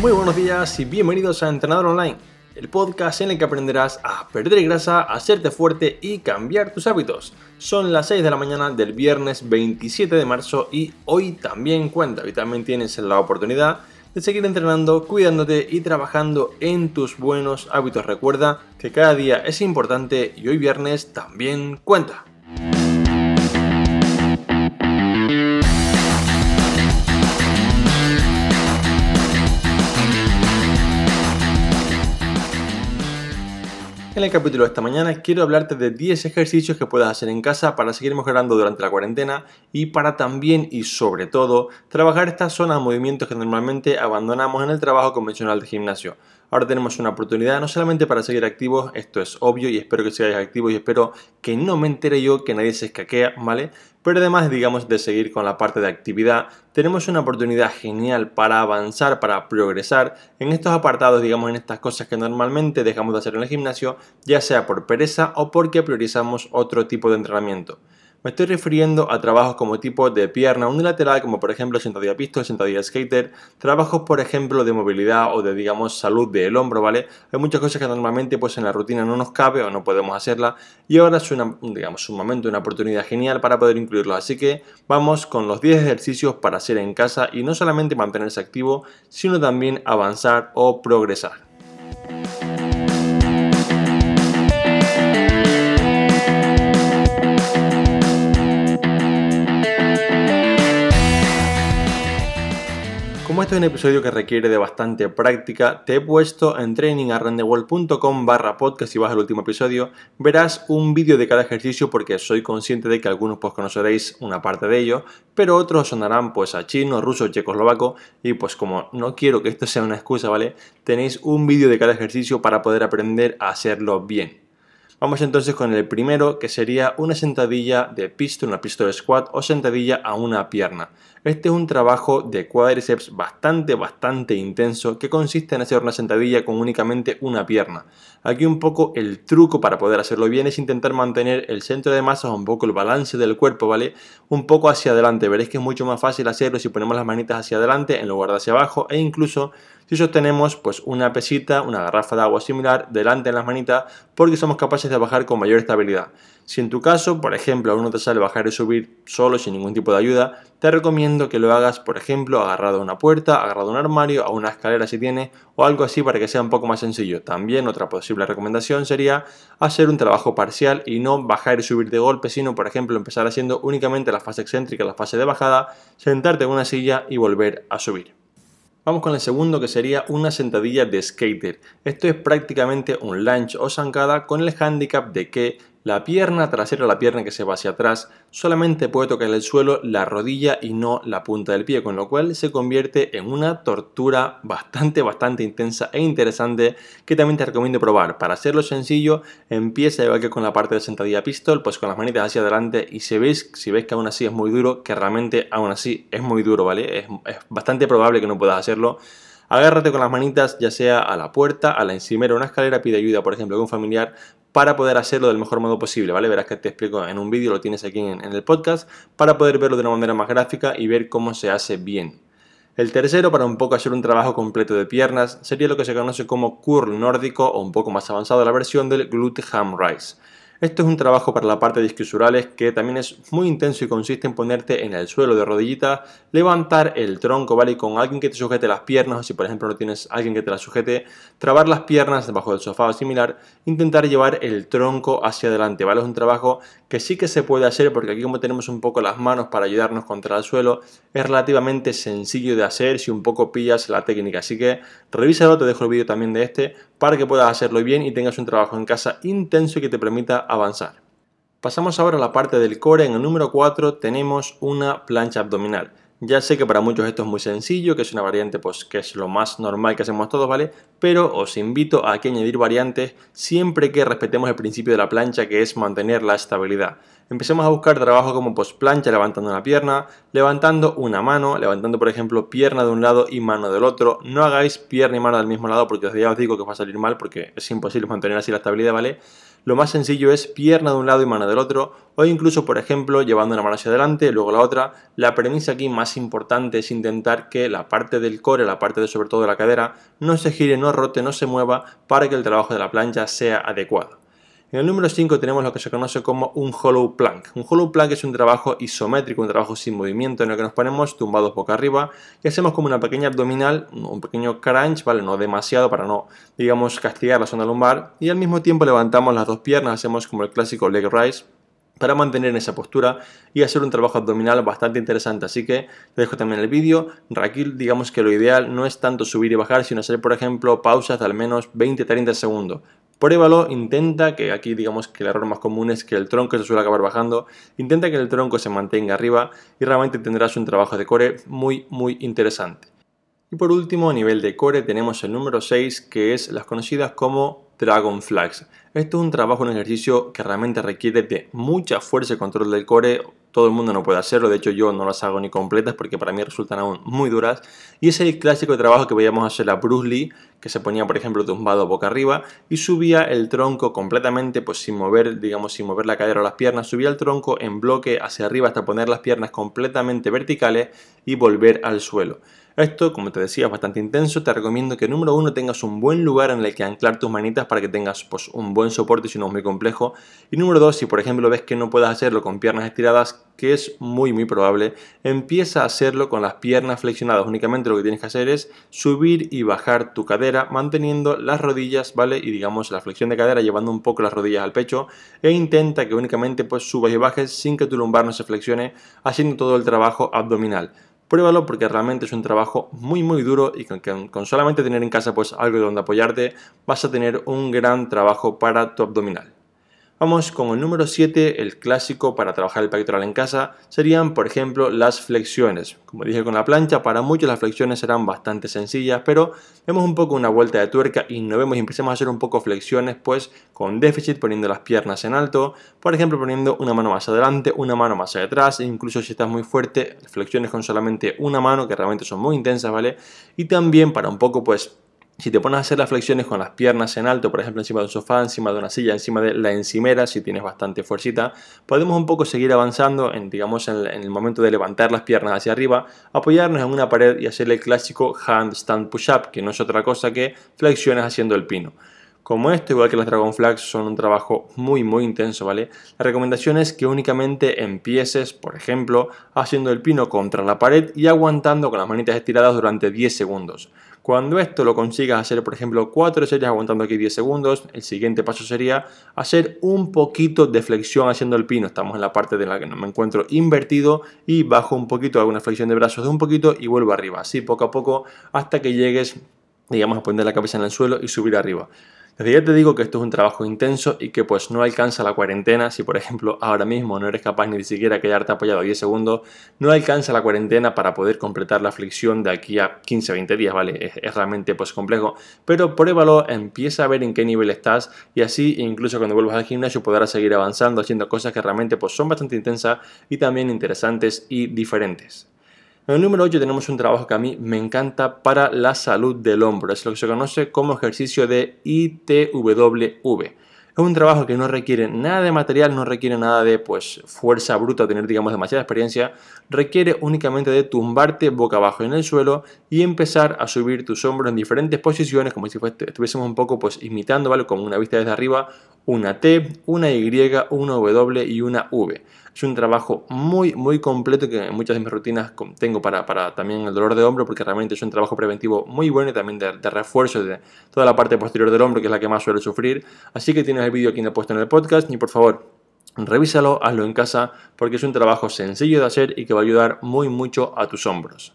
Muy buenos días y bienvenidos a Entrenador Online, el podcast en el que aprenderás a perder grasa, a hacerte fuerte y cambiar tus hábitos. Son las 6 de la mañana del viernes 27 de marzo y hoy también cuenta, y también tienes la oportunidad de seguir entrenando, cuidándote y trabajando en tus buenos hábitos. Recuerda que cada día es importante y hoy viernes también cuenta. En el capítulo de esta mañana quiero hablarte de 10 ejercicios que puedas hacer en casa para seguir mejorando durante la cuarentena y para también y sobre todo trabajar esta zona de movimientos que normalmente abandonamos en el trabajo convencional de gimnasio. Ahora tenemos una oportunidad no solamente para seguir activos, esto es obvio y espero que sigáis activos y espero que no me entere yo que nadie se escaquea, ¿vale? Pero además, digamos, de seguir con la parte de actividad, tenemos una oportunidad genial para avanzar, para progresar en estos apartados, digamos, en estas cosas que normalmente dejamos de hacer en el gimnasio, ya sea por pereza o porque priorizamos otro tipo de entrenamiento. Me estoy refiriendo a trabajos como tipo de pierna unilateral, como por ejemplo sentadilla pistol, sentadilla skater, trabajos por ejemplo de movilidad o de digamos salud del hombro, ¿vale? Hay muchas cosas que normalmente pues en la rutina no nos cabe o no podemos hacerla y ahora es una, digamos, un momento, una oportunidad genial para poder incluirlo. Así que vamos con los 10 ejercicios para hacer en casa y no solamente mantenerse activo, sino también avanzar o progresar. Como este es un episodio que requiere de bastante práctica, te he puesto en trainingarrandewall.com barra podcast si vas al último episodio, verás un vídeo de cada ejercicio porque soy consciente de que algunos pues conoceréis una parte de ello, pero otros sonarán pues a chino, ruso, checoslovaco y pues como no quiero que esto sea una excusa, ¿vale? Tenéis un vídeo de cada ejercicio para poder aprender a hacerlo bien. Vamos entonces con el primero, que sería una sentadilla de pistol, una pistol squat o sentadilla a una pierna. Este es un trabajo de cuádriceps bastante, bastante intenso que consiste en hacer una sentadilla con únicamente una pierna. Aquí un poco el truco para poder hacerlo bien es intentar mantener el centro de masa, un poco el balance del cuerpo, ¿vale? Un poco hacia adelante. Veréis que es mucho más fácil hacerlo si ponemos las manitas hacia adelante en lugar de hacia abajo e incluso si sostenemos pues una pesita, una garrafa de agua similar delante en las manitas porque somos capaces de bajar con mayor estabilidad. Si en tu caso, por ejemplo, aún no te sale bajar y subir solo sin ningún tipo de ayuda, te recomiendo que lo hagas, por ejemplo, agarrado a una puerta, agarrado a un armario, a una escalera si tiene, o algo así para que sea un poco más sencillo. También otra posible recomendación sería hacer un trabajo parcial y no bajar y subir de golpe, sino, por ejemplo, empezar haciendo únicamente la fase excéntrica, la fase de bajada, sentarte en una silla y volver a subir. Vamos con el segundo que sería una sentadilla de skater. Esto es prácticamente un lunge o zancada con el handicap de que la pierna trasera, la pierna que se va hacia atrás, solamente puede tocar el suelo la rodilla y no la punta del pie, con lo cual se convierte en una tortura bastante, bastante intensa e interesante que también te recomiendo probar. Para hacerlo sencillo, empieza igual que con la parte de sentadilla pistol, pues con las manitas hacia adelante y si veis, si veis que aún así es muy duro, que realmente aún así es muy duro, ¿vale? Es, es bastante probable que no puedas hacerlo. Agárrate con las manitas ya sea a la puerta, a la encimera o una escalera, pide ayuda, por ejemplo, de un familiar para poder hacerlo del mejor modo posible, ¿vale? Verás que te explico en un vídeo, lo tienes aquí en, el podcast, para poder verlo de una manera más gráfica y ver cómo se hace bien. El tercero, para un poco hacer un trabajo completo de piernas, sería lo que se conoce como curl nórdico o un poco más avanzado la versión del glute ham rise. Esto es un trabajo para la parte de isquiosurales que también es muy intenso y consiste en ponerte en el suelo de rodillita, levantar el tronco, ¿vale? Y con alguien que te sujete las piernas, o si por ejemplo no tienes alguien que te las sujete, trabar las piernas debajo del sofá o similar, intentar llevar el tronco hacia adelante, ¿vale? Es un trabajo que sí que se puede hacer porque aquí como tenemos un poco las manos para ayudarnos contra el suelo, es relativamente sencillo de hacer si un poco pillas la técnica. Así que revísalo, te dejo el vídeo también de este para que puedas hacerlo bien y tengas un trabajo en casa intenso que te permita avanzar. Pasamos ahora a la parte del core. En el número 4 tenemos una plancha abdominal. Ya sé que para muchos esto es muy sencillo, que es una variante pues que es lo más normal que hacemos todos, ¿vale? Pero os invito a que añadir variantes siempre que respetemos el principio de la plancha que es mantener la estabilidad. Empecemos a buscar trabajo como pues plancha levantando una pierna, levantando una mano, levantando por ejemplo pierna de un lado y mano del otro. No hagáis pierna y mano del mismo lado porque ya os digo que va a salir mal porque es imposible mantener así la estabilidad, ¿vale? Lo más sencillo es pierna de un lado y mano del otro, o incluso, por ejemplo, llevando una mano hacia adelante, luego la otra. La premisa aquí más importante es intentar que la parte del core, la parte de sobre todo de la cadera, no se gire, no rote, no se mueva para que el trabajo de la plancha sea adecuado. En el número 5 tenemos lo que se conoce como un hollow plank. Un hollow plank es un trabajo isométrico, un trabajo sin movimiento en el que nos ponemos tumbados boca arriba y hacemos como una pequeña abdominal, un pequeño crunch, ¿vale? No demasiado para no, digamos, castigar la zona lumbar y al mismo tiempo levantamos las dos piernas, hacemos como el clásico leg rise para mantener esa postura y hacer un trabajo abdominal bastante interesante. Así que te dejo también el vídeo. Raquel, digamos que lo ideal no es tanto subir y bajar, sino hacer, por ejemplo, pausas de al menos 20-30 segundos. Pruébalo, intenta que aquí digamos que el error más común es que el tronco se suele acabar bajando, intenta que el tronco se mantenga arriba y realmente tendrás un trabajo de core muy muy interesante. Y por último, a nivel de core tenemos el número 6 que es las conocidas como Dragon Flags. Esto es un trabajo, un ejercicio que realmente requiere de mucha fuerza y control del core. Todo el mundo no puede hacerlo, de hecho yo no las hago ni completas porque para mí resultan aún muy duras. Y es el clásico trabajo que veíamos hacer a Bruce Lee, que se ponía por ejemplo tumbado boca arriba y subía el tronco completamente, pues sin mover, digamos, sin mover la cadera o las piernas, subía el tronco en bloque hacia arriba hasta poner las piernas completamente verticales y volver al suelo. Esto, como te decía, es bastante intenso. Te recomiendo que número uno tengas un buen lugar en el que anclar tus manitas para que tengas pues, un buen soporte si no es muy complejo. Y número dos, si por ejemplo ves que no puedes hacerlo con piernas estiradas, que es muy muy probable, empieza a hacerlo con las piernas flexionadas. Únicamente lo que tienes que hacer es subir y bajar tu cadera manteniendo las rodillas, ¿vale? Y digamos la flexión de cadera llevando un poco las rodillas al pecho e intenta que únicamente pues subas y bajes sin que tu lumbar no se flexione, haciendo todo el trabajo abdominal. Pruébalo porque realmente es un trabajo muy muy duro y con, con solamente tener en casa pues algo donde apoyarte vas a tener un gran trabajo para tu abdominal. Vamos con el número 7, el clásico para trabajar el pectoral en casa, serían por ejemplo las flexiones. Como dije con la plancha, para muchos las flexiones serán bastante sencillas, pero vemos un poco una vuelta de tuerca y nos vemos y empecemos a hacer un poco flexiones pues con déficit poniendo las piernas en alto, por ejemplo poniendo una mano más adelante, una mano más atrás, e incluso si estás muy fuerte, flexiones con solamente una mano que realmente son muy intensas, ¿vale? Y también para un poco pues si te pones a hacer las flexiones con las piernas en alto, por ejemplo encima de un sofá, encima de una silla, encima de la encimera, si tienes bastante fuercita, podemos un poco seguir avanzando en, digamos, en, el momento de levantar las piernas hacia arriba, apoyarnos en una pared y hacer el clásico handstand push-up, que no es otra cosa que flexiones haciendo el pino. Como esto, igual que las Dragon Flags, son un trabajo muy muy intenso, ¿vale? La recomendación es que únicamente empieces, por ejemplo, haciendo el pino contra la pared y aguantando con las manitas estiradas durante 10 segundos. Cuando esto lo consigas hacer, por ejemplo, 4 series aguantando aquí 10 segundos, el siguiente paso sería hacer un poquito de flexión haciendo el pino. Estamos en la parte de la que me encuentro invertido y bajo un poquito, hago una flexión de brazos de un poquito y vuelvo arriba. Así poco a poco hasta que llegues, digamos, a poner la cabeza en el suelo y subir arriba. Desde ya te digo que esto es un trabajo intenso y que pues no alcanza la cuarentena. Si por ejemplo ahora mismo no eres capaz ni siquiera quedarte apoyado 10 segundos, no alcanza la cuarentena para poder completar la flexión de aquí a 15-20 días, ¿vale? Es, realmente pues complejo. Pero pruébalo, empieza a ver en qué nivel estás y así incluso cuando vuelvas al gimnasio podrás seguir avanzando haciendo cosas que realmente pues son bastante intensas y también interesantes y diferentes. En el número 8 tenemos un trabajo que a mí me encanta para la salud del hombro. Es lo que se conoce como ejercicio de ITWV. Es un trabajo que no requiere nada de material, no requiere nada de pues, fuerza bruta, tener digamos demasiada experiencia. Requiere únicamente de tumbarte boca abajo en el suelo y empezar a subir tus hombros en diferentes posiciones, como si estuviésemos un poco pues, imitando, ¿vale? Como una vista desde arriba, una T, una Y, una W y una V. Es un trabajo muy, muy completo que en muchas de mis rutinas tengo para, para también el dolor de hombro, porque realmente es un trabajo preventivo muy bueno y también de, refuerzo de toda la parte posterior del hombro, que es la que más suele sufrir. Así que tienes el vídeo aquí en he puesto en el podcast y por favor, revísalo, hazlo en casa, porque es un trabajo sencillo de hacer y que va a ayudar muy mucho a tus hombros.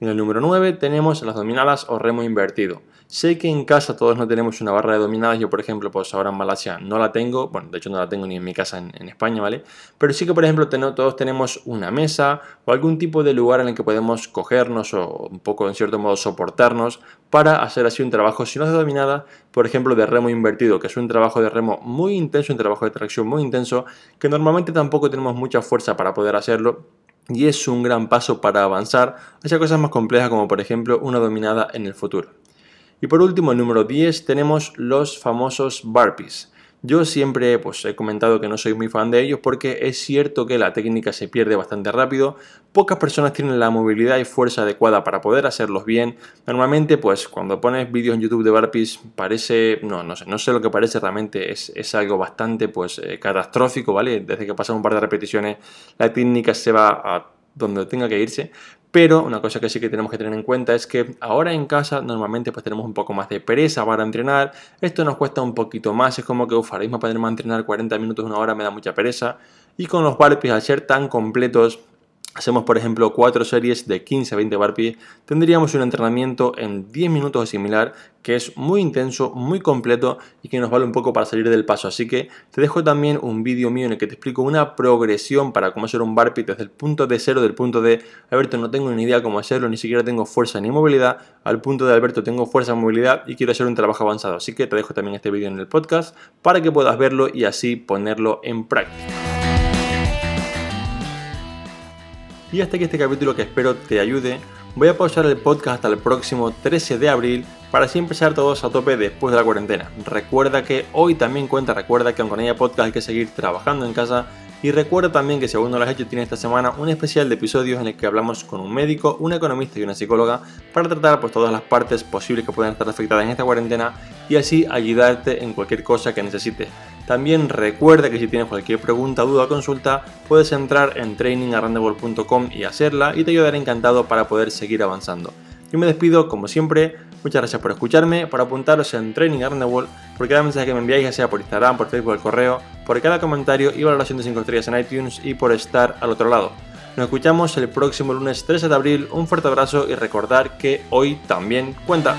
En el número 9 tenemos las dominadas o remo invertido. Sé que en casa todos no tenemos una barra de dominadas, yo por ejemplo, pues ahora en Malasia no la tengo, bueno, de hecho no la tengo ni en mi casa en, España, ¿vale? Pero sí que por ejemplo todos tenemos una mesa o algún tipo de lugar en el que podemos cogernos o un poco en cierto modo soportarnos para hacer así un trabajo, si no es de dominada, por ejemplo de remo invertido, que es un trabajo de remo muy intenso, un trabajo de tracción muy intenso, que normalmente tampoco tenemos mucha fuerza para poder hacerlo, y es un gran paso para avanzar hacia cosas más complejas como por ejemplo una dominada en el futuro. Y por último, el número 10, tenemos los famosos burpees. Yo siempre pues, he comentado que no soy muy fan de ellos porque es cierto que la técnica se pierde bastante rápido, pocas personas tienen la movilidad y fuerza adecuada para poder hacerlos bien. Normalmente, pues cuando pones vídeos en YouTube de burpees parece, no, no sé, no sé lo que parece realmente, es, es algo bastante pues eh, catastrófico, ¿vale? Desde que pasan un par de repeticiones la técnica se va a donde tenga que irse, pero una cosa que sí que tenemos que tener en cuenta es que ahora en casa normalmente pues tenemos un poco más de pereza para entrenar. Esto nos cuesta un poquito más. Es como que, uf, ahora mismo para entrenar 40 minutos, una hora me da mucha pereza. Y con los burpees al ser tan completos hacemos por ejemplo 4 series de 15 a 20 burpees, tendríamos un entrenamiento en 10 minutos o similar que es muy intenso, muy completo y que nos vale un poco para salir del paso. Así que te dejo también un vídeo mío en el que te explico una progresión para cómo hacer un burpee desde el punto de cero, del punto de Alberto no tengo ni idea cómo hacerlo, ni siquiera tengo fuerza ni movilidad, al punto de Alberto tengo fuerza y movilidad y quiero hacer un trabajo avanzado. Así que te dejo también este vídeo en el podcast para que puedas verlo y así ponerlo en práctica. Y hasta aquí este capítulo que espero te ayude. Voy a pausar el podcast hasta el próximo 13 de abril para así empezar todos a tope después de la cuarentena. Recuerda que hoy también cuenta, recuerda que aunque haya podcast hay que seguir trabajando en casa. Y recuerda también que si aún no lo has hecho, tiene esta semana un especial de episodios en el que hablamos con un médico, un economista y una psicóloga para tratar pues, todas las partes posibles que puedan estar afectadas en esta cuarentena y así ayudarte en cualquier cosa que necesites. También recuerda que si tienes cualquier pregunta, duda o consulta, puedes entrar en trainingarrandable.com y hacerla y te ayudaré encantado para poder seguir avanzando. Yo me despido, como siempre, muchas gracias por escucharme, por apuntaros en Training por cada mensaje que me enviáis, sea por Instagram, por Facebook, por correo, por cada comentario y valoración de 5 estrellas en iTunes y por estar al otro lado. Nos escuchamos el próximo lunes 13 de abril, un fuerte abrazo y recordar que hoy también cuenta.